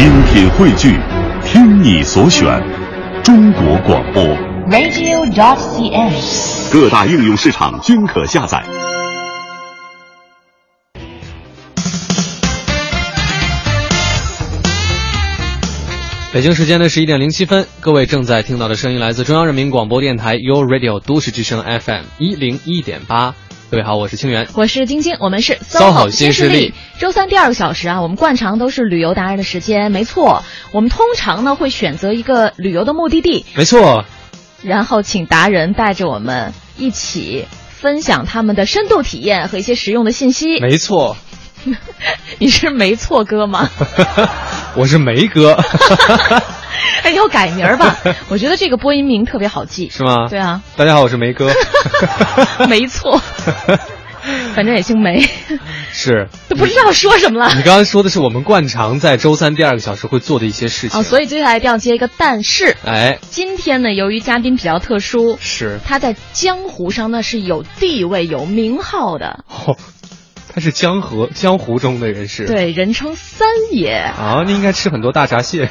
精品汇聚，听你所选，中国广播。radio.dot.cn，。各大应用市场均可下载。北京时间的十一点零七分，各位正在听到的声音来自中央人民广播电台 u Radio 都市之声 FM 一零一点八。各位好，我是清源。我是晶晶，我们是 SOHO 新势力。周三第二个小时啊，我们惯常都是旅游达人的时间，没错。我们通常呢会选择一个旅游的目的地，没错，然后请达人带着我们一起分享他们的深度体验和一些实用的信息。没错，你是没错哥吗？我是梅哥。哎，你给我改名儿吧，我觉得这个播音名特别好记。是吗？对啊。大家好，我是梅哥。没错。反正也姓梅，是都不知道说什么了。你刚刚说的是我们惯常在周三第二个小时会做的一些事情哦，所以接下来一定要接一个但是。哎，今天呢，由于嘉宾比较特殊，是他在江湖上呢是有地位、有名号的。哦，他是江河江湖中的人士，对，人称三爷。啊，你应该吃很多大闸蟹。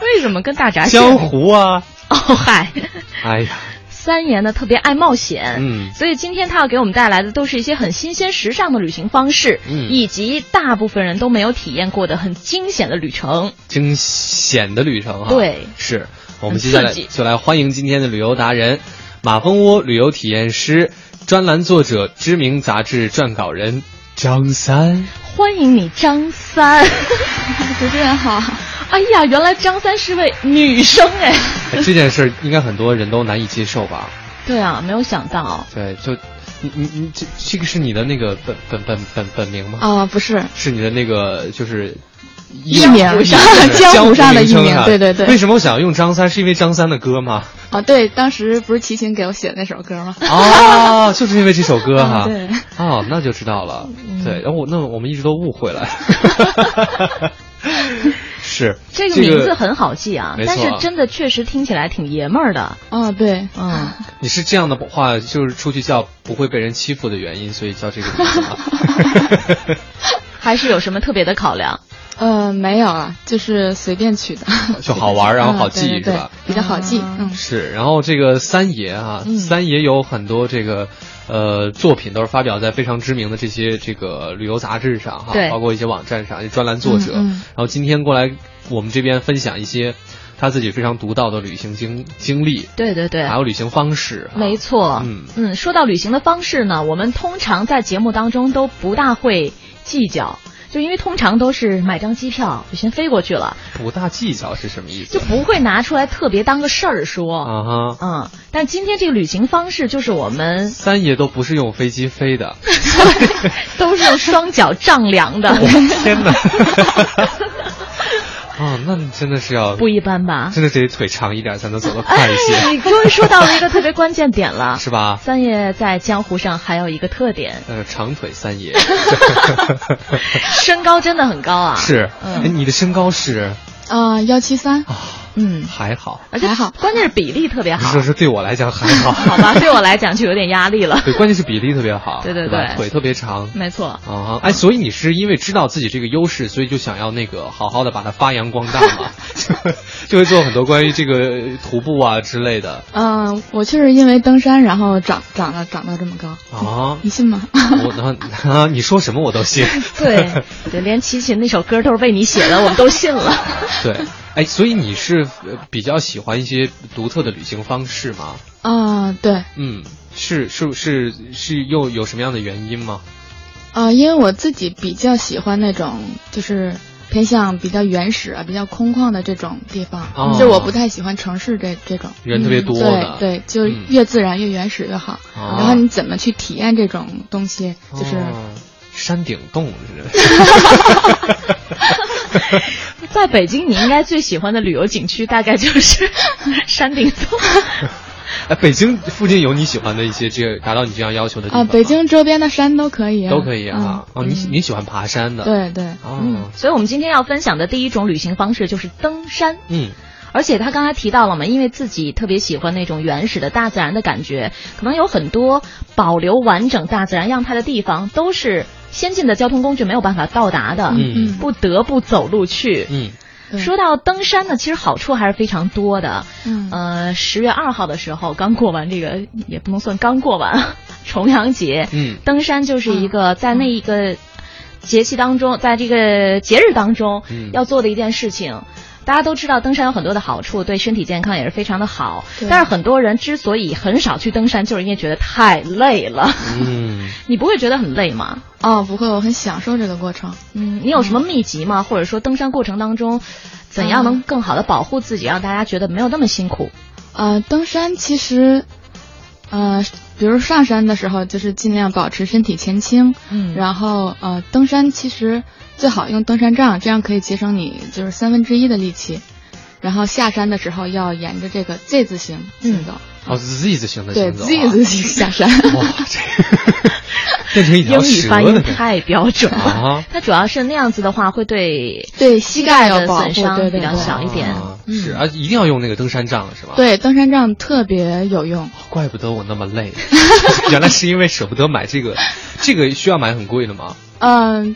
为什么跟大闸蟹？江湖啊！哦嗨，哎呀。三爷呢特别爱冒险，嗯，所以今天他要给我们带来的都是一些很新鲜时尚的旅行方式，嗯，以及大部分人都没有体验过的很惊险的旅程。惊险的旅程啊！对，是我们接下来就来欢迎今天的旅游达人，马蜂窝旅游体验师、专栏作者、知名杂志撰稿人张三。欢迎你，张三。主持人好。哎呀，原来张三是位女生哎！这件事应该很多人都难以接受吧？对啊，没有想到。对，就你你你这这个是你的那个本本本本本名吗？啊，不是，是你的那个就是艺名，江湖上的艺名。对对对。为什么我想用张三？是因为张三的歌吗？啊，对，当时不是齐秦给我写的那首歌吗？哦，就是因为这首歌哈。对。哦，那就知道了。对，然后那我们一直都误会了。是这个名字很好记啊，但是真的确实听起来挺爷们儿的。啊，对，嗯，你是这样的话，就是出去叫不会被人欺负的原因，所以叫这个名字吗？还是有什么特别的考量？呃，没有啊，就是随便取的，就好玩，然后好记，嗯、对对是吧？比较好记，嗯，是。然后这个三爷啊，嗯、三爷有很多这个。呃，作品都是发表在非常知名的这些这个旅游杂志上哈，对，包括一些网站上，专栏作者。嗯嗯、然后今天过来我们这边分享一些他自己非常独到的旅行经经历，对对对，还有旅行方式。没错，嗯嗯，说到旅行的方式呢，我们通常在节目当中都不大会计较。就因为通常都是买张机票就先飞过去了，不大计较是什么意思？就不会拿出来特别当个事儿说。啊哈，嗯，但今天这个旅行方式就是我们三爷都不是用飞机飞的，都是用双脚丈量的。天哪！哦，那你真的是要不一般吧？真的得腿长一点才能走得快一些。哎、你终于说到了一个特别关键点了，是吧？三爷在江湖上还有一个特点，呃，长腿三爷，身高真的很高啊。是，嗯、哎，你的身高是啊幺七三啊，嗯，还好，而且还好，关键是比例特别好。说是对我来讲还好，好吧，对我来讲就有点压力了。对，关键是比例特别好，对对对，腿特别长，没错啊。哎，所以你是因为知道自己这个优势，所以就想要那个好好的把它发扬光大嘛，就会做很多关于这个徒步啊之类的。嗯、呃，我就是因为登山，然后长长了长到这么高啊，你信吗？我那啊，你说什么我都信。对对，连齐秦那首歌都是为你写的，我们都信了。对。哎，所以你是比较喜欢一些独特的旅行方式吗？啊、呃，对，嗯，是是是是又有什么样的原因吗？啊、呃，因为我自己比较喜欢那种就是偏向比较原始啊、比较空旷的这种地方，哦、就我不太喜欢城市这这种人特别多的，嗯、对对，就越自然越原始越好。哦、然后你怎么去体验这种东西，就是。哦山顶洞是。在北京，你应该最喜欢的旅游景区大概就是 山顶洞。哎，北京附近有你喜欢的一些这个达到你这样要求的地方啊？北京周边的山都可以、啊，都可以啊。嗯、哦，你你喜欢爬山的？对对。哦、嗯，所以我们今天要分享的第一种旅行方式就是登山。嗯。而且他刚才提到了嘛，因为自己特别喜欢那种原始的大自然的感觉，可能有很多保留完整大自然样态的地方都是先进的交通工具没有办法到达的，嗯不得不走路去。嗯说到登山呢，其实好处还是非常多的。嗯呃，十月二号的时候刚过完这个，也不能算刚过完 重阳节。嗯登山就是一个在那一个节气当中，在这个节日当中嗯要做的一件事情。大家都知道登山有很多的好处，对身体健康也是非常的好。但是很多人之所以很少去登山，就是因为觉得太累了。嗯，你不会觉得很累吗？哦，不会，我很享受这个过程。嗯，你有什么秘籍吗？或者说登山过程当中，怎样能更好的保护自己，让大家觉得没有那么辛苦？呃，登山其实，呃，比如上山的时候，就是尽量保持身体前倾，嗯然后呃，登山其实最好用登山杖，这样可以节省你就是三分之一的力气。然后下山的时候要沿着这个 Z 字形行走，哦，Z 字形的行走啊 Z 字形下山。哇，这 个变成一条英语蛇发音太标准了啊。它主要是那样子的话，会对对膝盖有的保护损伤比较对对对小一点啊。嗯是啊，一定要用那个登山杖是吧？，对，登山杖特别有用。怪不得我那么累，原来是因为舍不得买这个，这个需要买很贵的吗？嗯、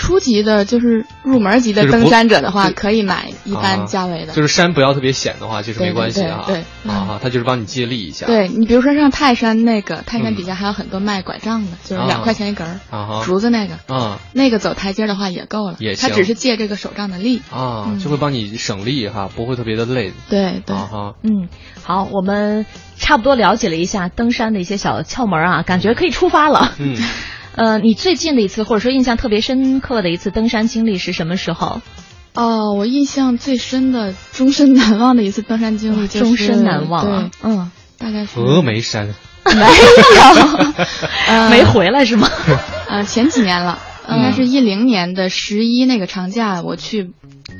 初级的就是入门级的登山者的话，就可以买一啊般价位的。就是山不要特别险的话，其实没关系啊。对对对啊，它就是帮你借力一下。对你比如说上泰山那个，泰山嗯底下还有很多卖拐杖的，就是啊两块钱一根儿，啊竹子那个，啊那个走台阶的话也够了，也行它只是借这个手杖的力。啊，嗯就会帮你省力哈，不会特别的累。对对，啊哈，嗯，好，我们差不多了解了一下登山的一些小窍门啊，感觉可以出发了。嗯，呃，你最近的一次或者说印象特别深刻的一次登山经历是什么时候？哦，我印象最深的、终身难忘的一次登山经历就是终身难忘啊！嗯，大概是峨眉山没有，呃没回来是吗？呃，前几年了，嗯应该是一零年的十一那个长假，我去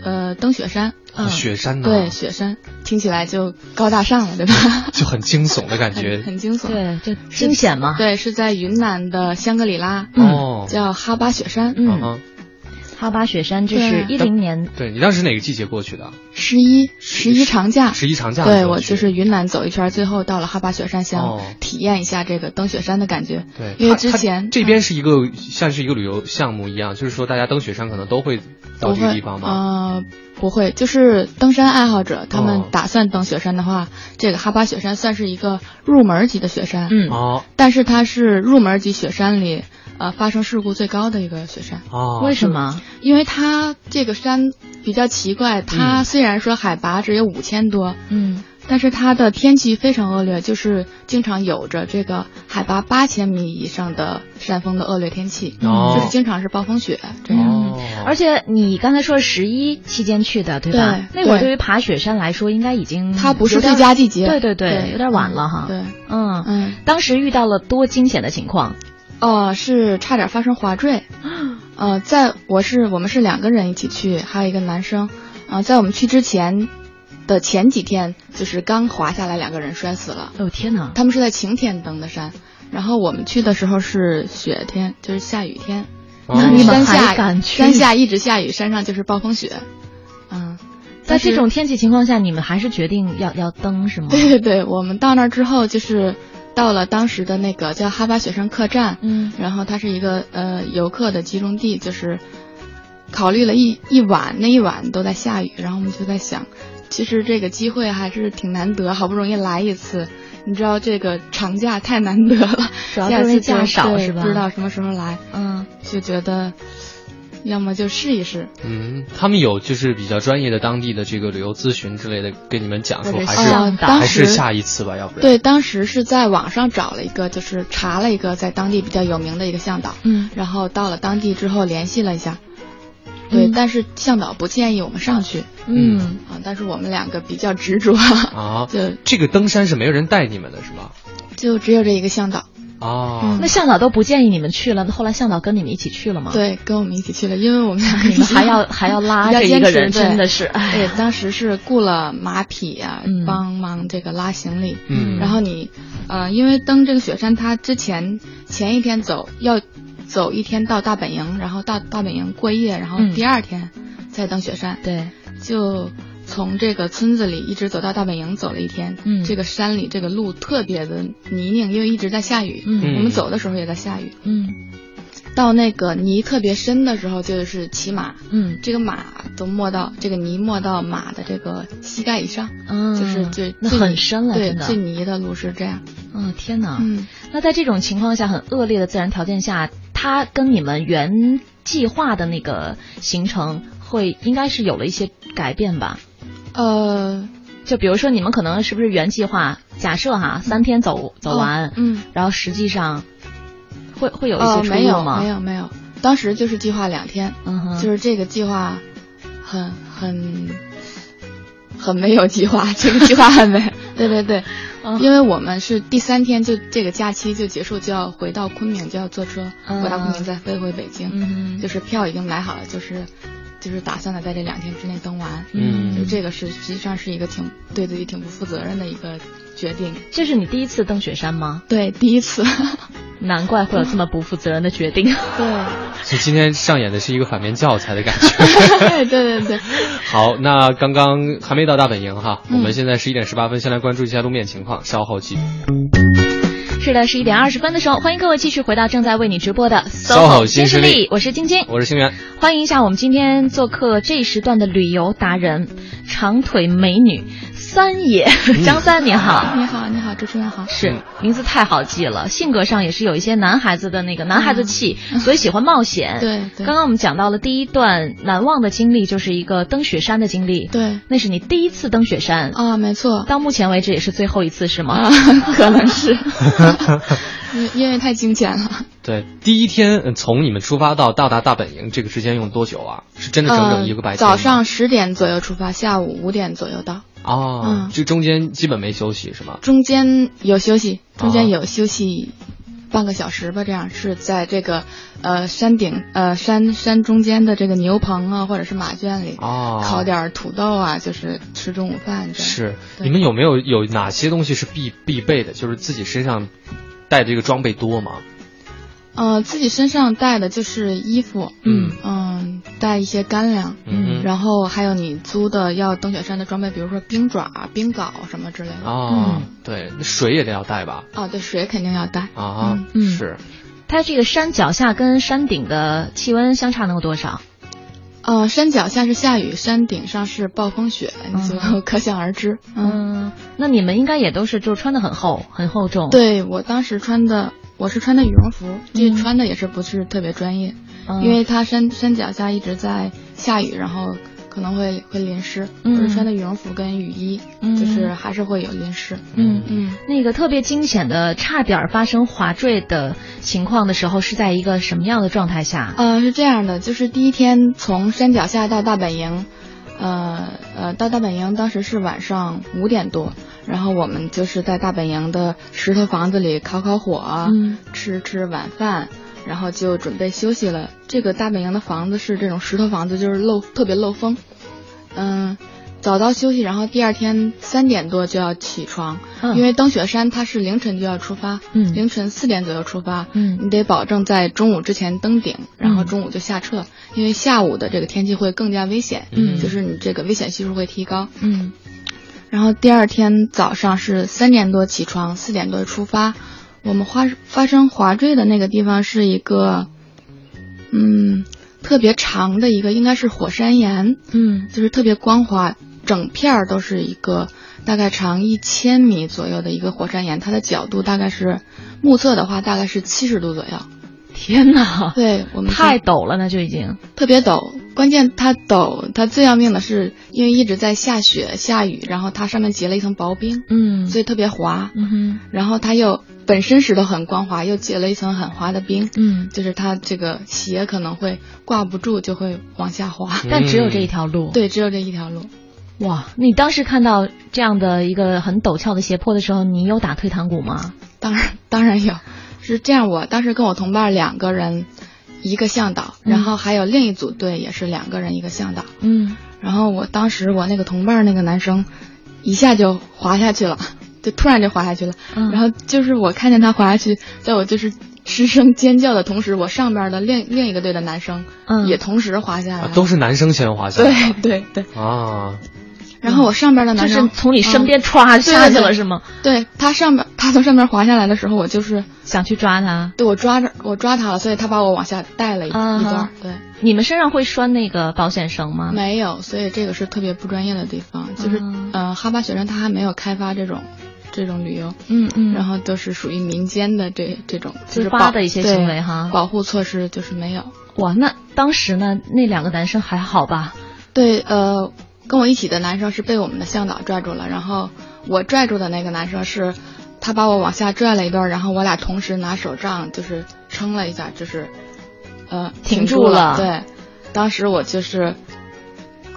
呃登雪山。嗯雪山呢，对，雪山听起来就高大上了，对吧？就很惊悚的感觉。很惊悚。对，就惊险嘛。，对，是在云南的香格里拉，哦，叫哈巴雪山。嗯，啊哈哈巴雪山，这是一对零年。对你当时哪个季节过去的？十一十一长假，十一长假对我就是云南走一圈，最后到了哈巴雪山，想哦体验一下这个登雪山的感觉。对，因为之前这边是一个像是一个旅游项目一样，就是说大家登雪山可能都会到这个地方吗？呃，不会，就是登山爱好者，他哦们打算登雪山的话，这个哈巴雪山算是一个入门级的雪山。嗯，哦但是它是入门级雪山里，呃，发生事故最高的一个雪山。哦，为什么？因为它这个山比较奇怪，它嗯虽然说海拔只有五千多，嗯，但是它的天气非常恶劣，就是经常有着这个海拔八千米以上的山峰的恶劣天气，哦就是经常是暴风雪这样。哦，而且你刚才说十一期间去的，对吧？那会儿对于爬雪山来说，应该已经它不是最佳季节，对对对，有点晚了哈。对，嗯，嗯，当时遇到了多惊险的情况。哦，是差点发生滑坠。呃，在我是我们是两个人一起去，还有一个男生。啊、在我们去之前的前几天，就是刚滑下来，两个人摔死了。哦天哪！他们是在晴天登的山，然后我们去的时候是雪天，就是下雨天。哦那你们山下还敢去山下一直下雨，山上就是暴风雪。嗯，在这种天气情况下，你们还是决定要要登是吗？对对对，我们到那儿之后就是到了当时的那个叫哈巴雪山客栈，嗯。然后它是一个呃游客的集中地，就是考虑了一一晚，那一晚都在下雨，然后我们就在想，其实这个机会还是挺难得，好不容易来一次，你知道这个长假太难得了，主要是假少是吧？不知道什么时候来，嗯，就觉得要么就试一试。嗯，他们有就是比较专业的当地的这个旅游咨询之类的跟你们讲说，还是还是下一次吧，要不然对，当时是在网上找了一个，就是查了一个在当地比较有名的一个向导，嗯然后到了当地之后联系了一下，对，嗯但是向导不建议我们上去嗯，啊，但是我们两个比较执着，啊，就这个登山是没有人带你们的是吧？就只有这一个向导，啊嗯。那向导都不建议你们去了，那后来向导跟你们一起去了吗？，对，跟我们一起去了，因为我们 还要 还要拉着一个人，坚持真的是，哎。对，当时是雇了马匹啊，嗯。帮忙这个拉行李。嗯。然后你，呃，因为登这个雪山，它之前前一天走要走一天到大本营，然后到大本营过夜，然后嗯。第二天再登雪山。对，就从这个村子里一直走到大本营，走了一天。嗯这个山里这个路特别的泥泞，因为一直在下雨。嗯我们走的时候也在下雨。嗯到那个泥特别深的时候，就是骑马，嗯，这个马都没到这个泥没到马的这个膝盖以上，嗯，就是最那很深了，对真的。最泥的路是这样。嗯，天哪！嗯，那在这种情况下，很恶劣的自然条件下，它跟你们原计划的那个行程会应该是有了一些改变吧？呃，就比如说你们可能是不是原计划，假设哈三天走走完，哦嗯，然后实际上会会有一哦，些出没有入吗？没有没有，当时就是计划两天，嗯哼，就是这个计划很很很没有计划，这个计划很没，对对对，嗯。因为我们是第三天就这个假期就结束，就要回到昆明，就要坐车嗯。回到昆明，再飞回北京，嗯哼，就是票已经买好了，就是就是打算的在这两天之内登完，嗯就这个是实际上是一个挺对自己挺不负责任的一个决定，这是你第一次登雪山吗？对，第一次，难怪会有这么不负责任的决定。对，所以今天上演的是一个反面教材的感觉。对 对对，好，那刚刚还没到大本营哈，嗯我们现在十一点十八分，先来关注一下路面情况，稍后继续。是的，十一点二十分的时候，欢迎各位继续回到正在为你直播的 SOHO 新势力，我是晶晶。我是星源，欢迎一下我们今天做客这一时段的旅游达人，长腿美女三野张三，你好。你好，你好，主持人好。是名字太好记了，性格上也是有一些男孩子的那个男孩子气，所以喜欢冒险。对对刚刚我们讲到了第一段难忘的经历，就是一个登雪山的经历。对那是你第一次登雪山，啊，没错，到目前为止也是最后一次，是吗？啊，可能是，因 因为太惊险了。对，第一天呃从你们出发到到达大本营，这个时间用多久啊？是真的整整一个白天、呃早上十点左右出发，下午五点左右到。哦，嗯这中间基本没休息是吗？中间有休息，中间哦有休息半个小时吧，这样是在这个呃山顶呃山山中间的这个牛棚啊，或者是马圈里。哦，烤点儿土豆啊，就是吃中午饭这样。是，你们有没有有哪些东西是必必备的？就是自己身上带这个装备多吗？呃，自己身上带的就是衣服，嗯嗯，带一些干粮，嗯然后还有你租的要登雪山的装备，比如说冰爪、冰镐什么之类的。哦，对，那水也得要带吧？哦，对，水肯定要带。啊，是，它这个山脚下跟山顶的气温相差能有多少？呃，山脚下是下雨，山顶上是暴风雪，就 可想而知。嗯，嗯，那你们应该也都是就穿的很厚，很厚重。，对我当时穿的，我是穿的羽绒服，这嗯穿的也是不是特别专业，嗯、因为它山山脚下一直在下雨，然后可能会会淋湿。嗯我是穿的羽绒服跟雨衣，嗯就是还是会有淋湿。嗯嗯。那个特别惊险的，差点发生滑坠的情况的时候，是在一个什么样的状态下？呃，是这样的，就是第一天从山脚下到大本营，呃呃，到大本营当时是晚上五点多，然后我们就是在大本营的石头房子里烤烤火，嗯。吃吃晚饭，然后就准备休息了。这个大本营的房子是这种石头房子，就是漏特别漏风，嗯。早早休息，然后第二天三点多就要起床，嗯。因为登雪山它是凌晨就要出发，嗯。凌晨四点左右出发，嗯。你得保证在中午之前登顶，然后嗯中午就下撤，因为下午的这个天气会更加危险，嗯。就是你这个危险系数会提高。嗯然后第二天早上是三点多起床，四点多出发。我们发发生滑坠的那个地方是一个，嗯，特别长的一个，应该是火山岩，嗯就是特别光滑，整片儿都是一个大概长一千米左右的一个火山岩，它的角度大概是目测的话大概是七十度左右。天哪，对我们太陡了，那就已经。特别陡，关键它陡，它最要命的是因为一直在下雪下雨，然后它上面结了一层薄冰，嗯所以特别滑。嗯哼然后它又本身石头很光滑，又结了一层很滑的冰，嗯，就是它这个鞋可能会挂不住，就会往下滑。但只有这一条路。对，只有这一条路。哇，你当时看到这样的一个很陡峭的斜坡的时候，你有打退堂鼓吗？当然，当然有，是这样。我当时跟我同伴两个人，一个向导，嗯。然后还有另一组队也是两个人一个向导。嗯。然后我当时我那个同伴那个男生，一下就滑下去了，就突然就滑下去了。嗯。然后就是我看见他滑下去，在我就是失声尖叫的同时，我上边的另另一个队的男生嗯。也同时滑下来都是男生先滑下来对对对，啊，然后我上边的男生就是从你身边歘对下去了是吗？对他上边，他从上边滑下来的时候，我就是想去抓他。对我抓着我抓他了，所以他把我往下带了一、一段。对，你们身上会拴那个保险绳吗？没有，所以这个是特别不专业的地方，就是、嗯呃，哈巴雪山它还没有开发这种这种旅游，嗯嗯，然后都是属于民间的这这种自就是保发的一些行为哈保护措施就是没有。哇，那当时呢，那两个男生还好吧？对，呃，跟我一起的男生是被我们的向导拽住了，然后我拽住的那个男生是，他把我往下拽了一段，然后我俩同时拿手杖就是撑了一下，就是，呃，挺住住了对，当时我就是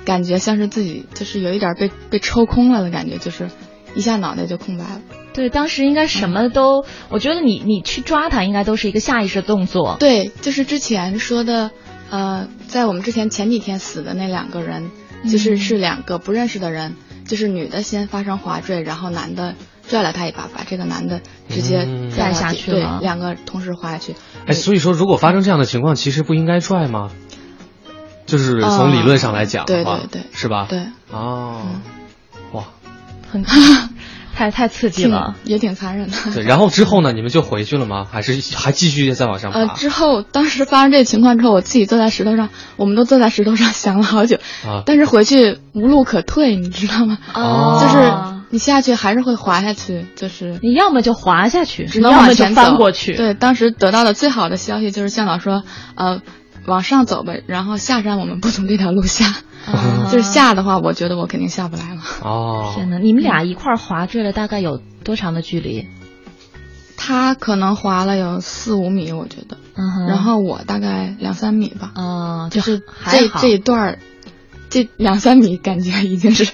感觉像是自己就是有一点被被抽空了的感觉，就是一下脑袋就空白了。对，当时应该什么都，我觉得你你去抓他，应该都是一个下意识的动作。对，就是之前说的，呃，在我们之前前几天死的那两个人，就是嗯是两个不认识的人，就是女的先发生滑坠，然后男的拽了她一把，把这个男的直接嗯拽下去了，两个同时滑下去。哎，所以说如果发生这样的情况，其实不应该拽吗？就是从理论上来讲的话，对对对是吧？对，哦，哇，很太太刺激了。也挺残忍的。对，然后之后呢，你们就回去了吗？还是还继续再往上爬？呃，之后当时发生这个情况之后，我自己坐在石头上，我们都坐在石头上 想了好久，啊，但是回去无路可退，你知道吗？啊就是你下去还是会滑下去，就是你要么就滑下去，只能往前走翻过去。对，当时得到的最好的消息就是向导说，呃，往上走吧，然后下山我们不从这条路下。啊 就是下的话，我觉得我肯定下不来了。哦，天哪！你们俩一块儿滑坠了大概有多长的距离？他可能滑了有四五米，我觉得，嗯哼，然后我大概两三米吧，嗯，就是还好这这一段儿，这两三米感觉已经是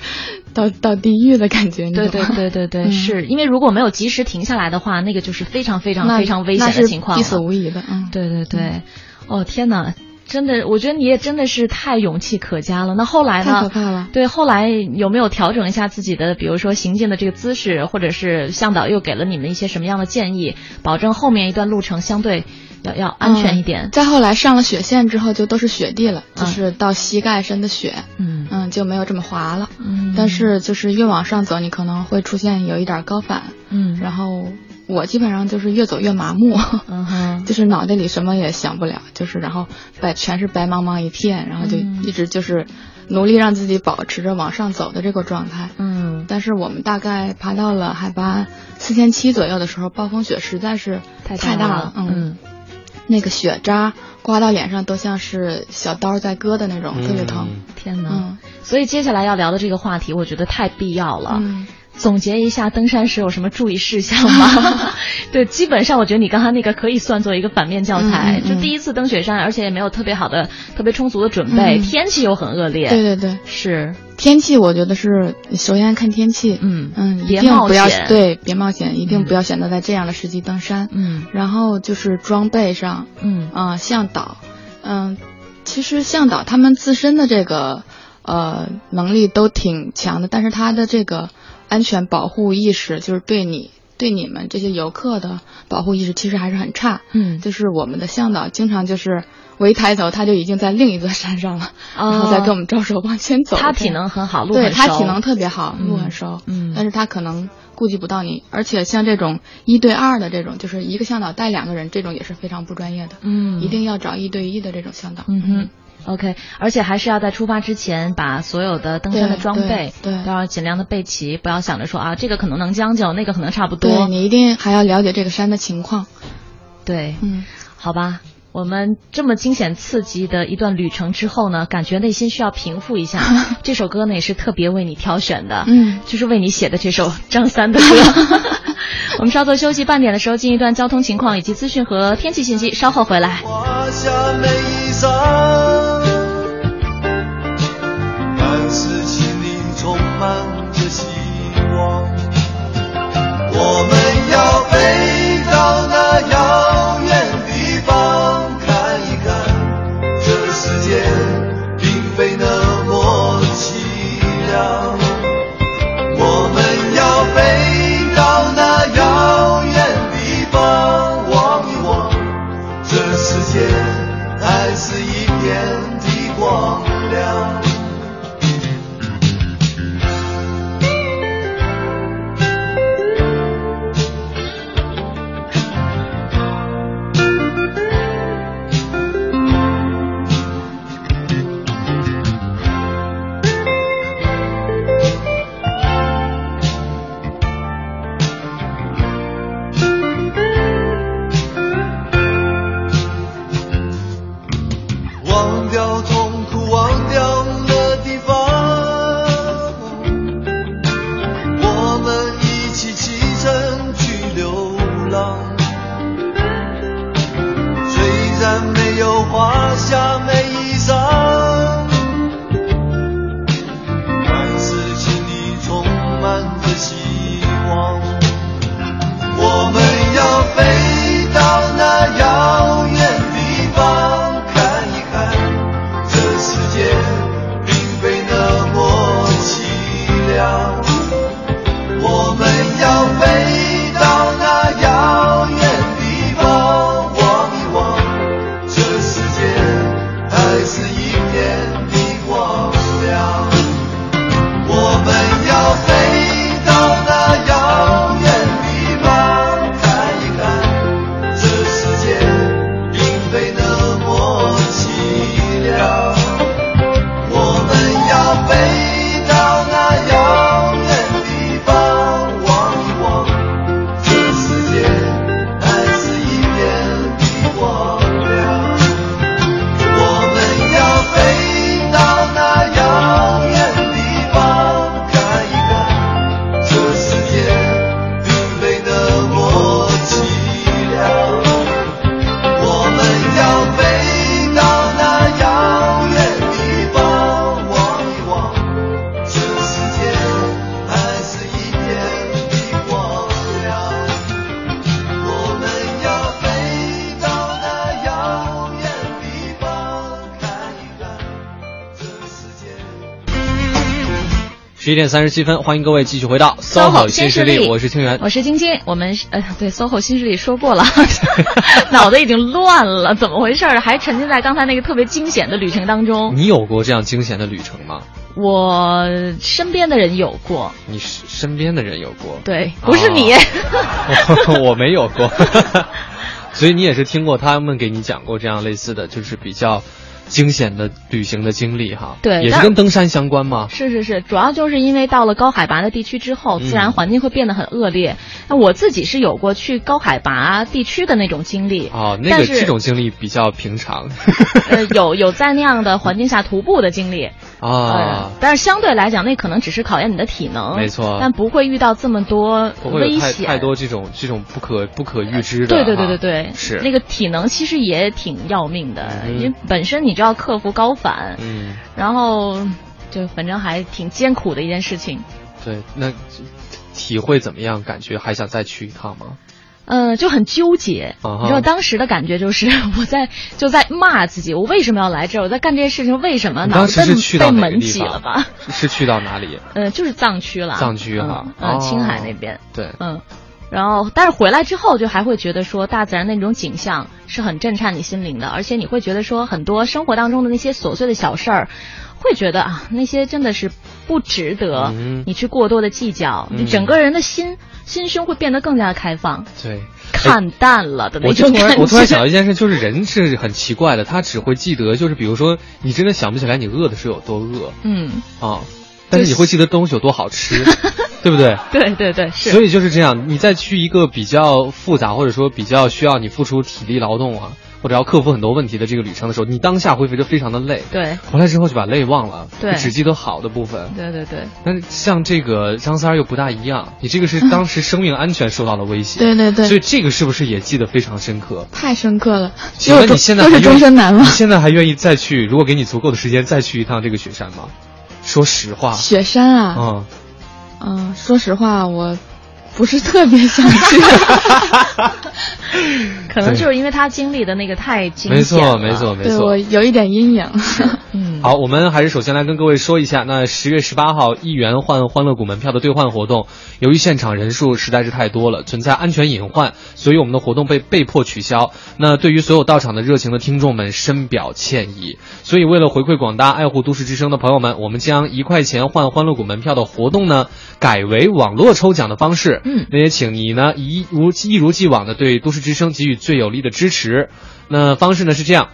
到 到地狱的感觉，对对对对对，嗯是因为如果没有及时停下来的话，那个就是非常非常非常危险的情况必死。无疑的，嗯，对对对，哦天哪，真的，我觉得你也真的是太勇气可嘉了。那后来太可呢？怕了。对，后来有没有调整一下自己的，比如说行进的这个姿势，或者是向导又给了你们一些什么样的建议，保证后面一段路程相对要要安全一点？再后来上了雪线之后，就都是雪地了，嗯就是到膝盖深的雪，嗯嗯，就没有这么滑了。嗯，但是就是越往上走，你可能会出现有一点高反，嗯，然后我基本上就是越走越麻木，嗯哼，就是脑袋里什么也想不了，就是然后白全是白茫茫一片，然后就嗯一直就是努力让自己保持着往上走的这个状态。嗯，但是我们大概爬到了海拔四千七左右的时候，暴风雪实在是太太大了，嗯，嗯那个雪渣刮到脸上都像是小刀在割的那种，特别疼。嗯天哪！嗯所以接下来要聊的这个话题，我觉得太必要了。嗯，总结一下登山时有什么注意事项吗？对，基本上我觉得你刚才那个可以算作一个反面教材，嗯嗯嗯。就第一次登雪山，而且也没有特别好的、特别充足的准备，嗯。天气又很恶劣。对对对，是，天气我觉得是首先看天气，嗯。嗯，一定不要对，别冒险，一定嗯。不要选择在这样的时机登山。嗯。然后就是装备上，嗯。啊、向导，嗯，其实向导他们自身的这个呃能力都挺强的，但是他的这个安全保护意识，就是对你对你们这些游客的保护意识，其实还是很差。嗯，就是我们的向导经常就是我一抬头，他就已经在另一座山上了，哦然后再跟我们招手往前走。他体能很好，路对很熟他体能特别好，路嗯很熟，嗯但是他可能顾及不到你，而且像这种一对二的这种，就是一个向导带两个人，这种也是非常不专业的，嗯一定要找一对一的这种向导。嗯哼。OK，而且还是要在出发之前把所有的登山的装备对对都要尽量的备齐，不要想着说啊这个可能能将就，那个可能差不多。对你一定还要了解这个山的情况。对嗯，好吧，我们这么惊险刺激的一段旅程之后呢，感觉内心需要平复一下。这首歌呢也是特别为你挑选的，嗯就是为你写的这首张三的歌。我们稍作休息，半点的时候进一段交通情况以及资讯和天气信息，稍后回来。华夏美衣裳，但是心里充满着希望。我们要十一点三十七分，欢迎各位继续回到 SOHO 新势势力，我是清源，我是晶晶。我们呃，对 SOHO 新势力说过了，脑子已经乱了，怎么回事儿？还沉浸在刚才那个特别惊险的旅程当中。你有过这样惊险的旅程吗？我身边的人有过。你身边的人有过？对，不是你。哦、我没有过，所以你也是听过他们给你讲过这样类似的就是比较。惊险的旅行的经历哈，对，也是跟登山相关吗？是是是，主要就是因为到了高海拔的地区之后，自然环境会变得很恶劣。那我自己是有过去高海拔地区的那种经历哦，那个这种经历比较平常。呃，有有在那样的环境下徒步的经历 啊，但是相对来讲，那可能只是考验你的体能，没错，但不会遇到这么多危险，太多这种这种不可不可预知的。对对对对对，是那个体能其实也挺要命的，因为本身你。就要克服高反，嗯，然后就反正还挺艰苦的一件事情。对，那体会怎么样？感觉还想再去一趟吗？嗯，就很纠结。你知道当时的感觉就是我在就在骂自己，我为什么要来这儿？我在干这些事情为什么？当时是去到哪个地了吧？是去到哪里？嗯，就是藏区了。藏区哈，嗯，青海那边。对，嗯。然后，但是回来之后，就还会觉得说，大自然那种景象是很震颤你心灵的，而且你会觉得说，很多生活当中的那些琐碎的小事儿，会觉得啊，那些真的是不值得你去过多的计较，你整个人的心心胸会变得更加的开放，对，看淡了的那种感觉。我突然想到一件事，就是人是很奇怪的，他只会记得，就是比如说，你真的想不起来你饿的时候有多饿，嗯，啊。但是你会记得东西有多好吃，对不对？对对对，是。所以就是这样，你再去一个比较复杂或者说比较需要你付出体力劳动啊，或者要克服很多问题的这个旅程的时候，你当下会觉得非常的累。对。回来之后就把累忘了，对，只记得好的部分。对对对。但是像这个张三儿又不大一样，你这个是当时生命安全受到了威胁。对对对。所以这个是不是也记得非常深刻？太深刻了。请问你现在都是终身难忘。你现在还愿意再去？如果给你足够的时间，再去一趟这个雪山吗？说实话，雪山啊，嗯，嗯，说实话，我不是特别想去，可能就是因为他经历的那个太惊险了，没错，没错，没错，对我有一点阴影。嗯，好，我们还是首先来跟各位说一下，那十月十八号一元换欢乐谷门票的兑换活动，由于现场人数实在是太多了，存在安全隐患，所以我们的活动被被迫取消。那对于所有到场的热情的听众们，深表歉意。所以为了回馈广大爱护都市之声的朋友们，我们将一块钱换欢乐谷门票的活动呢，改为网络抽奖的方式。嗯，那也请你呢一如一如既往的对都市之声给予最有力的支持。那方式呢是这样。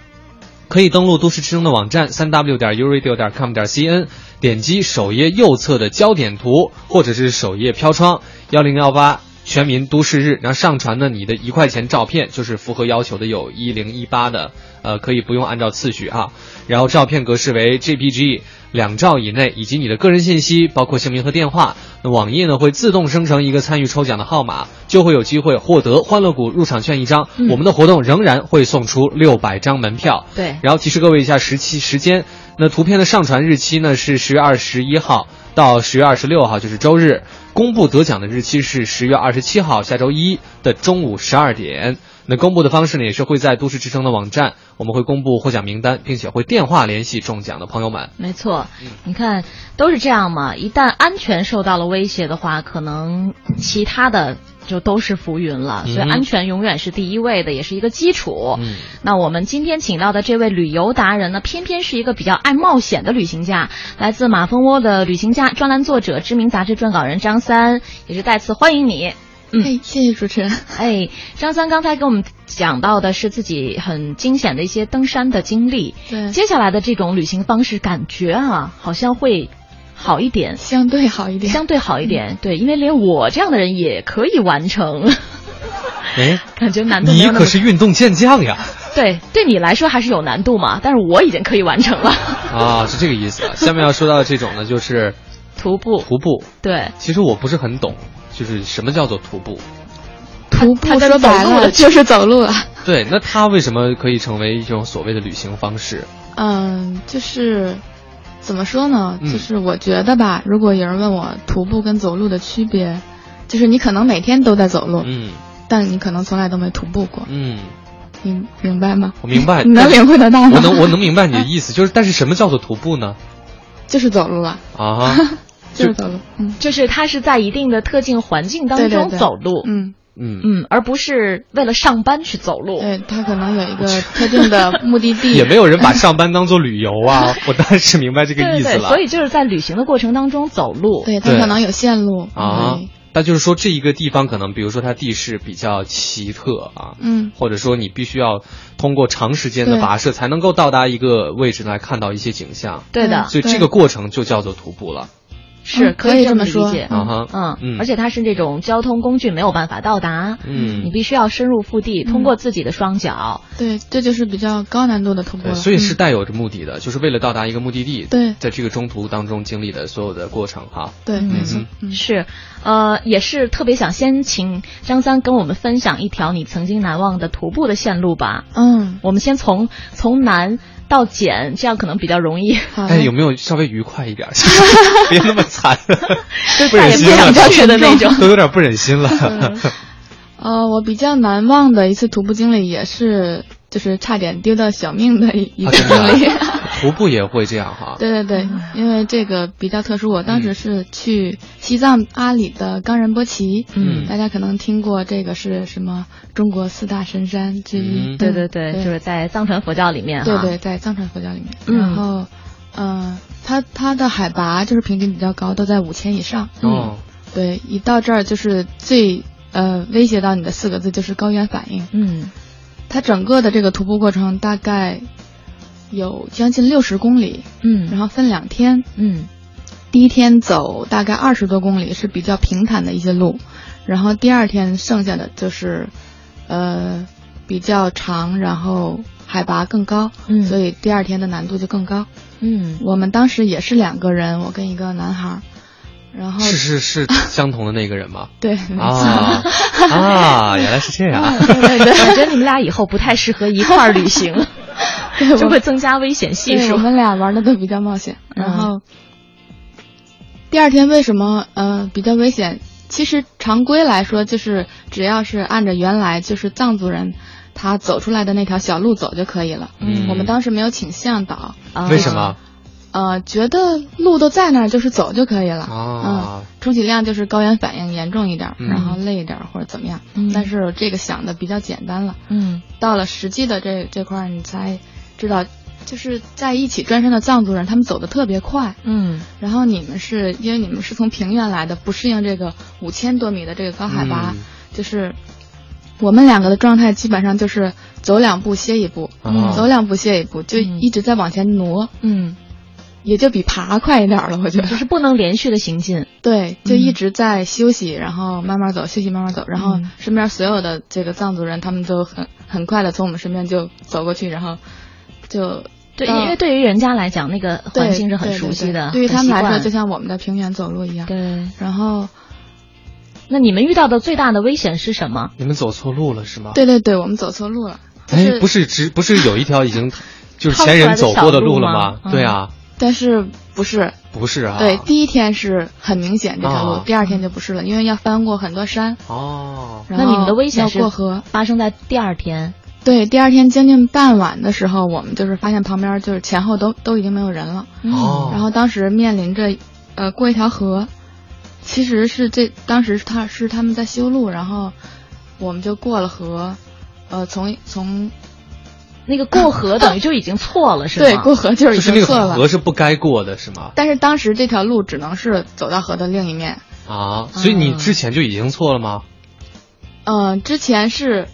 可以登录都市之声的网站三 w 点 uradio 点 com 点 cn，点击首页右侧的焦点图，或者是首页飘窗幺零幺八全民都市日，然后上传呢你的一块钱照片，就是符合要求的有一零一八的，呃，可以不用按照次序啊。然后照片格式为 JPG。两兆以内，以及你的个人信息，包括姓名和电话，那网页呢会自动生成一个参与抽奖的号码，就会有机会获得欢乐谷入场券一张。我们的活动仍然会送出六百张门票。对，然后提示各位一下时期时间，那图片的上传日期呢是十月二十一号到十月二十六号，就是周日。公布得奖的日期是十月二十七号，下周一的中午十二点。那公布的方式呢，也是会在都市之声的网站，我们会公布获奖名单，并且会电话联系中奖的朋友们。没错，你看都是这样嘛。一旦安全受到了威胁的话，可能其他的就都是浮云了。所以安全永远是第一位的，也是一个基础。嗯，那我们今天请到的这位旅游达人呢，偏偏是一个比较爱冒险的旅行家，来自马蜂窝的旅行家、专栏作者、知名杂志撰稿人张三，也是再次欢迎你。嗯，谢谢主持人。哎，张三刚才给我们讲到的是自己很惊险的一些登山的经历。对，接下来的这种旅行方式，感觉啊，好像会好一点，相对好一点，相对好一点。对，因为连我这样的人也可以完成。哎，感觉难度你可是运动健将呀。对，对你来说还是有难度嘛，但是我已经可以完成了。啊，是这个意思。下面要说到的这种呢，就是徒步。徒步。对，其实我不是很懂。就是什么叫做徒步？徒步说白了就是走路啊。对，那它为什么可以成为一种所谓的旅行方式？嗯，就是怎么说呢？就是我觉得吧，如果有人问我徒步跟走路的区别，就是你可能每天都在走路，嗯，但你可能从来都没徒步过，嗯，明明白吗？我明白，你 能领会得到吗？我能，我能明白你的意思，就是 但是什么叫做徒步呢？就是走路了啊。就是走路，嗯，就是它是在一定的特定环境当中对对对。走路，嗯，嗯，嗯，而不是为了上班去走路。对他可能有一个特定的目的地，也没有人把上班当做旅游啊，我当然是明白这个对对对，意思了。所以就是在旅行的过程当中走路。对对。他可能有线路。啊，那就是说这一个地方可能，比如说它地势比较奇特啊，嗯，或者说你必须要通过长时间的跋涉才能够到达一个位置来看到一些景象，对的，所以这个过程就叫做徒步了。是嗯可以这这么说。嗯嗯。而且它是这种交通工具没有办法到达，嗯。你必须要深入腹地，通过自己的双脚。对，这就是比较高难度的徒步，了，所以是嗯。带有着目的的，就是为了到达一个目的地。对。在这个中途当中经历的所有的过程哈。对，没错是，呃，也是特别想先请张三跟我们分享一条你曾经难忘的徒步的线路吧。嗯，我们先从从难到减，这样可能比较容易。哎，有没有稍微愉快一点？别那么惨，就不忍心了再也不想去的那种。都有点不忍心了。呃，我比较难忘的一次徒步经历也是，就是差点丢掉小命的一次经历。啊徒步也会这样哈。对对对，因为这个比较特殊，我当时是去西藏阿里的冈仁波齐，嗯。大家可能听过这个是什么中国四大神山之一，嗯。对对对，就是在藏传佛教里面哈。对对，在藏传佛教里面，嗯。然后，嗯、它它的海拔就是平均比较高，都在五千以上，哦，对，一到这儿就是最呃威胁到你的四个字就是高原反应。嗯。它整个的这个徒步过程大概有将近六十公里，嗯然后分两天。嗯第一天走大概二十多公里是比较平坦的一些路，然后第二天剩下的就是，呃，比较长，然后海拔更高，嗯所以第二天的难度就更高。嗯我们当时也是两个人，我跟一个男孩儿，然后是是是相同的那个人吗？对，没错，啊啊，原来是这样。对对对，我觉得你们俩以后不太适合一块儿旅行，对 就会增加危险系数。我们俩玩的都比较冒险。嗯然后、第二天为什么呃比较危险？其实常规来说，就是只要是按着原来就是藏族人他走出来的那条小路走就可以了。嗯我们当时没有请向导，啊为什么？呃，觉得路都在那儿，就是走就可以了。啊嗯，充其量就是高原反应严重一点，嗯然后累一点或者怎么样。嗯但是这个想的比较简单了。嗯到了实际的这这块儿，你才知道，就是在一起专山的藏族人，他们走的特别快。嗯。然后你们是因为你们是从平原来的，不适应这个五千多米的这个高海拔，嗯。就是我们两个的状态基本上就是走两步歇一步，嗯走两步歇一步，就嗯。一直在往前挪，嗯，也就比爬快一点儿了，我觉得。就是不能连续的行进。对，就嗯。一直在休息，然后慢慢走，休息慢慢走，然后嗯。身边所有的这个藏族人，他们都很很快的从我们身边就走过去，然后就对，因为对于人家来讲，那个环境是很熟悉的，对对于他们来说，就像我们的平原走路一样。对。然后，那你们遇到的最大的危险是什么？你们走错路了是吗？。对对对，我们走错路了。就哎，是不是只不是有一条已经 就是前人走过的路了吗？对啊，但是不是？不是啊。对，第一天是很明显这条路，啊第二天就不是了，因为要翻过很多山。哦，那你们的危险要是过河。发生在第二天。对，第二天将近傍晚的时候，我们就是发现旁边就是前后都都已经没有人了。哦然后当时面临着，呃，过一条河，其实是这当时他是他们在修路，然后我们就过了河，呃，从从那个过河等于就已经错了，是吗？对过河就是已就是那个经错了。河是不该过的是吗？但是当时这条路只能是走到河的另一面，啊，所以你之前就已经错了吗？嗯、之前是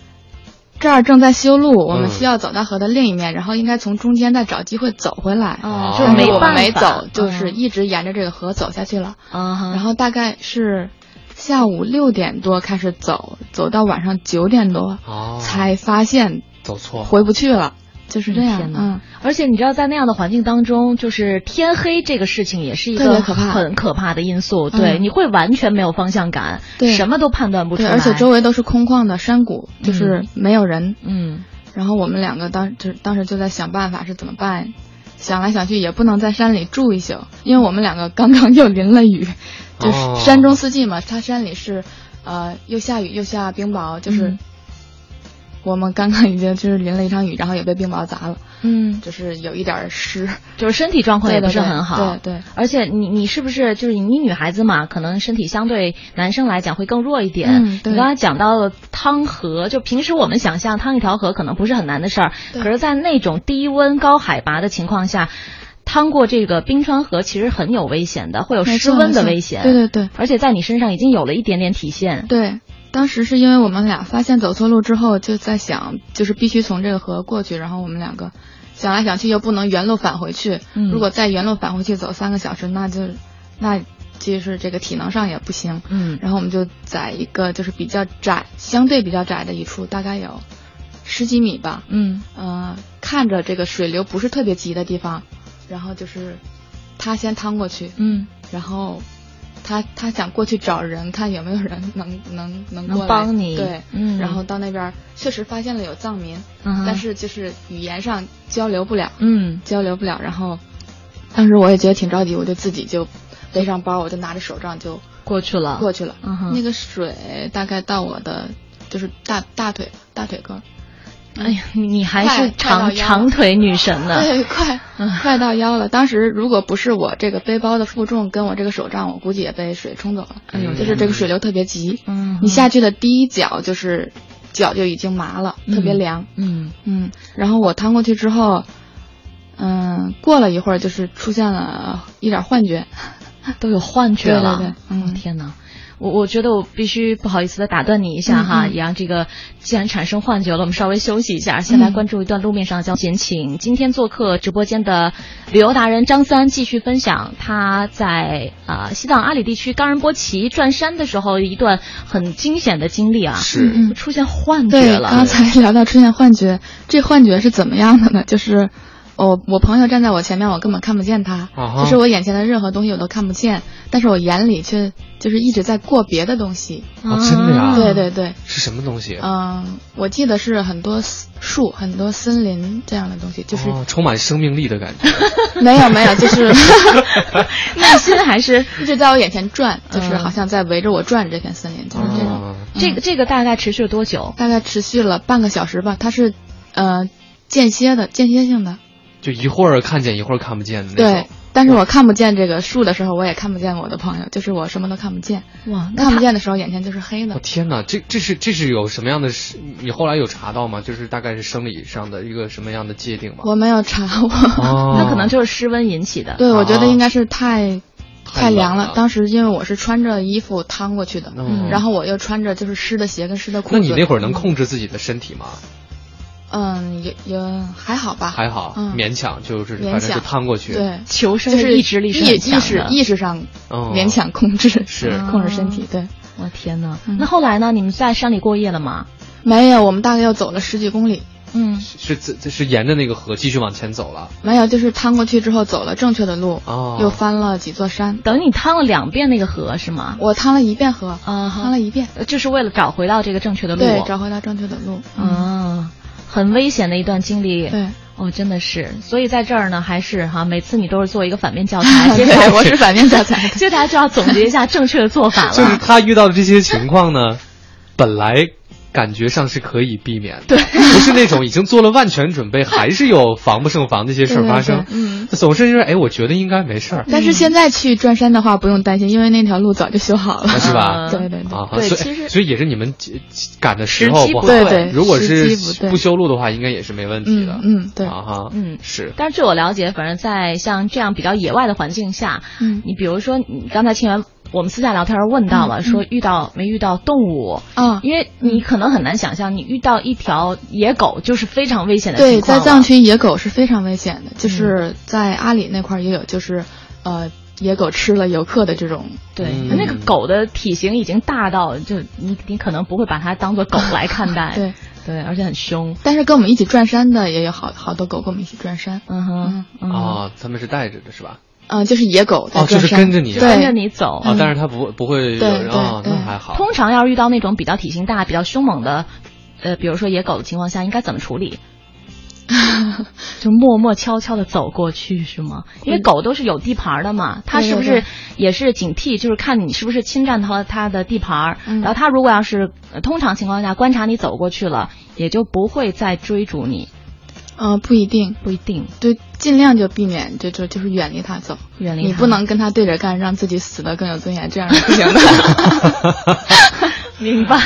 这儿正在修路，我们嗯需要走到河的另一面，然后应该从中间再找机会走回来。啊，哦就是我们没办法没走，就是嗯一直沿着这个河走下去了。啊，然后大概是下午六点多开始走，走到晚上九点多，哦，才发现走错了。回不去了，就是这样。嗯，而且你知道，在那样的环境当中，就是天黑这个事情也是一个很可怕的因素。对，嗯你会完全没有方向感，对什么都判断不出对，来。而且周围都是空旷的山谷，就是没有人。嗯然后我们两个当就当时就在想办法是怎么办，想来想去也不能在山里住一宿，因为我们两个刚刚又淋了雨，就是哦山中四季嘛，它山里是呃又下雨又下冰雹，就是嗯我们刚刚已经就是淋了一场雨，然后也被冰雹砸了。嗯，就是有一点儿湿，就是身体状况也不是很好。对对而且你你是不是就是你女孩子嘛，可能身体相对男生来讲会更弱一点。嗯对你刚才讲到了趟河，就平时我们想象趟一条河可能不是很难的事儿，可是，在那种低温高海拔的情况下，趟过这个冰川河其实很有危险的，会有失温的危险。对对对而且在你身上已经有了一点点体现。对。当时是因为我们俩发现走错路之后，就在想，就是必须从这个河过去，然后我们两个想来想去又不能原路返回去，嗯。如果再原路返回去走三个小时，那就那就是这个体能上也不行。嗯。然后我们就在一个就是比较窄、相对比较窄的一处，大概有十几米吧，嗯。呃，看着这个水流不是特别急的地方，然后就是他先趟过去，嗯，然后他他想过去找人，看有没有人能能能过能来帮你对，嗯然后到那边确实发现了有藏民，嗯但是就是语言上交流不了，嗯交流不了，然后当时我也觉得挺着急，我就自己就背上包，我就拿着手杖就过去了。过去了。那个水大概到我的就是大大腿大腿根儿，哎呀，你你还是长长腿女神呢。对，快嗯快到腰了。当时如果不是我这个背包的负重跟我这个手杖，我估计也被水冲走了。哎呦就是这个水流特别急，嗯你下去的第一脚就是脚就已经麻了，特别凉。嗯嗯，然后我趟过去之后，嗯，过了一会儿就是出现了一点幻觉。都有幻觉了。对对对嗯哦天哪！我我觉得我必须不好意思的打断你一下哈，也让这个既然产生幻觉了，我们稍微休息一下，先来嗯关注一段路面上的交警，请今天做客直播间的旅游达人张三继续分享他在啊、西藏阿里地区冈仁波齐转山的时候一段很惊险的经历啊，是。出现幻觉对，了。刚才聊到出现幻觉，这幻觉是怎么样的呢？就是我我朋友站在我前面，我根本看不见他，就是我眼前的任何东西我都看不见，但是我眼里却就是一直在过别的东西。哦真的呀啊对对对，是什么东西？嗯，我记得是很多树、很多森林这样的东西，就是、哦，充满生命力的感觉。没有没有，就是 内心还是一直在我眼前转，就是嗯好像在围着我转这片森林，就是这种。哦这个这个大概持续了多久？大概持续了半个小时吧，它是呃间歇的、间歇性的。就一会儿看见一会儿看不见的那种对。，但是我看不见这个树的时候，我也看不见我的朋友，就是我什么都看不见。哇，看不见的时候，眼前就是黑的。我天哪，这这是这是有什么样的是？你后来有查到吗？就是大概是生理上的一个什么样的界定吗？我没有查过。哦，那可能就是失温引起的。对，我觉得哦应该是太太凉了了。当时因为我是穿着衣服趟过去的，嗯然后我又穿着就是湿的鞋跟湿的裤子。那你那会儿能控制自己的身体吗？嗯，也也还好吧，还好，嗯勉强就是勉反正就趟过去。，对，求生是意志力是意意识。意识上哦勉强控制，是控制身体。对，我天哪！嗯那后来呢？你们在山里过夜了吗？没有，我们大概又走了十几公里。嗯，是是是是沿着那个河继续往前走了。没有，就是趟过去之后走了正确的路，哦又翻了几座山。等于你趟了两遍那个河是吗？我趟了一遍河，啊哈趟了一遍，呃就是为了找回到这个正确的路。对，找回到正确的路。嗯，啊，很危险的一段经历。对，哦，真的是。所以在这儿呢，还是哈，每次你都是做一个反面教材，接下来对，我是反面教材。接下来就要总结一下正确的做法了。就是他遇到的这些情况呢，本来感觉上是可以避免的，对，不是那种已经做了万全准备，还是有防不胜防的一些事儿发生。嗯总是因为哎，我觉得应该没事儿，但是现在去转山的话，不用担心，因为那条路早就修好了。是吧？对对对啊，所以对其实所以也是你们赶的时候不好。对对如果是不修路的话，应该也是没问题的。嗯嗯对啊哈，嗯是。但是据我了解，反正在像这样比较野外的环境下，嗯你比如说你刚才清源我们私下聊天问到了，说遇到没遇到动物？啊，因为你可能很难想象，你遇到一条野狗就是非常危险的对，情况对在藏区野狗是非常危险的，就是在阿里那块也有，就是呃野狗吃了游客的这种。对、嗯那个狗的体型已经大到，就你你可能不会把它当做狗来看待。对对，而且很凶。但是跟我们一起转山的也有好好多狗跟我们一起转山。嗯哼，嗯啊，他们是带着的是吧？嗯，就是野狗在哦就是，跟着你啊，跟着你走。啊，但是它不不会有对啊，对那还好。通常要是遇到那种比较体型大、比较凶猛的，呃，比如说野狗的情况下，应该怎么处理？就默默悄悄的走过去是吗？因为狗都是有地盘的嘛，它是不是对对也是警惕？就是看你是不是侵占它它的地盘，嗯然后它如果要是、呃通常情况下观察你走过去了，也就不会再追逐你。呃，不一定，不一定，对，尽量就避免，就就就是远离他走，远离你不能跟他对着干，让自己死的更有尊严，这样是不行的。明白。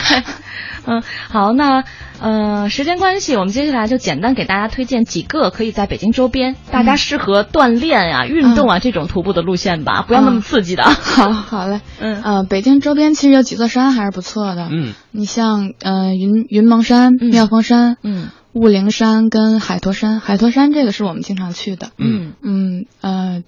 嗯，好，那呃，时间关系，我们接下来就简单给大家推荐几个可以在北京周边，大家适合锻炼呀、运动啊这种徒步的路线吧，不要那么刺激的。好，好嘞。嗯呃，北京周边其实有几座山还是不错的。嗯，你像呃云云蒙山、嗯妙峰山、嗯雾灵山跟海坨山。海坨山这个是我们经常去的。嗯嗯呃，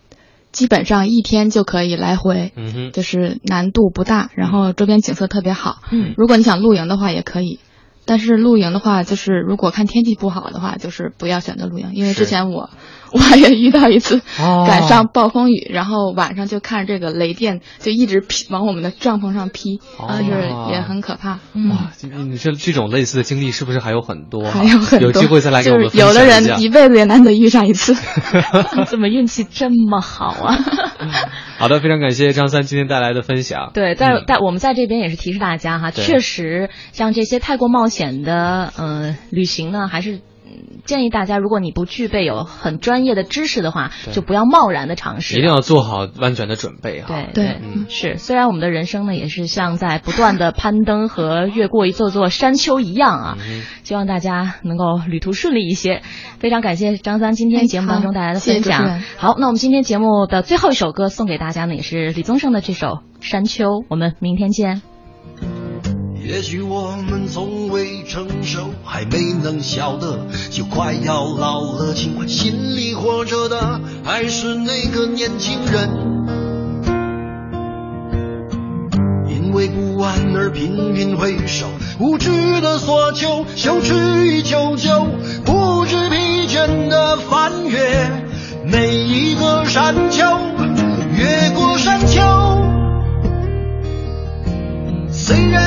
基本上一天就可以来回，嗯，就是难度不大，然后周边景色特别好。嗯如果你想露营的话也可以，但是露营的话，就是如果看天气不好的话，就是不要选择露营，因为之前我 我也遇到一次哦赶上暴风雨，然后晚上就看着这个雷电就一直劈往我们的帐篷上劈，哦就是也很可怕。嗯，哇，你你这这种类似的经历是不是还有很多啊？还有很多，有机会再来给我们就是分享有的人一辈子也难得遇上一次。怎么运气这么好啊？好的，非常感谢张三今天带来的分享。对，在嗯在我们在这边也是提示大家哈，确实像这些太过冒险的呃旅行呢，还是。嗯建议大家，如果你不具备有很专业的知识的话，就不要贸然的尝试。一定要做好万全的准备哈。对对嗯是。虽然我们的人生呢，也是像在不断的攀登和越过一座座山丘一样啊，嗯希望大家能够旅途顺利一些。非常感谢张三今天节目当中带来的分享。哎好那我们今天节目的最后一首歌送给大家呢，也是李宗盛的这首《山丘》。我们明天见。也许我们从没能晓得，就快要老了。尽管心里活着的还是那个年轻人，因为不安而频频回首，无知的索求，羞耻与求救，不知疲倦的翻越每一个山丘，越过山丘。虽然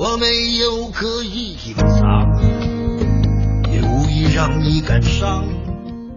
我没有刻意隐藏，也无意让你感伤。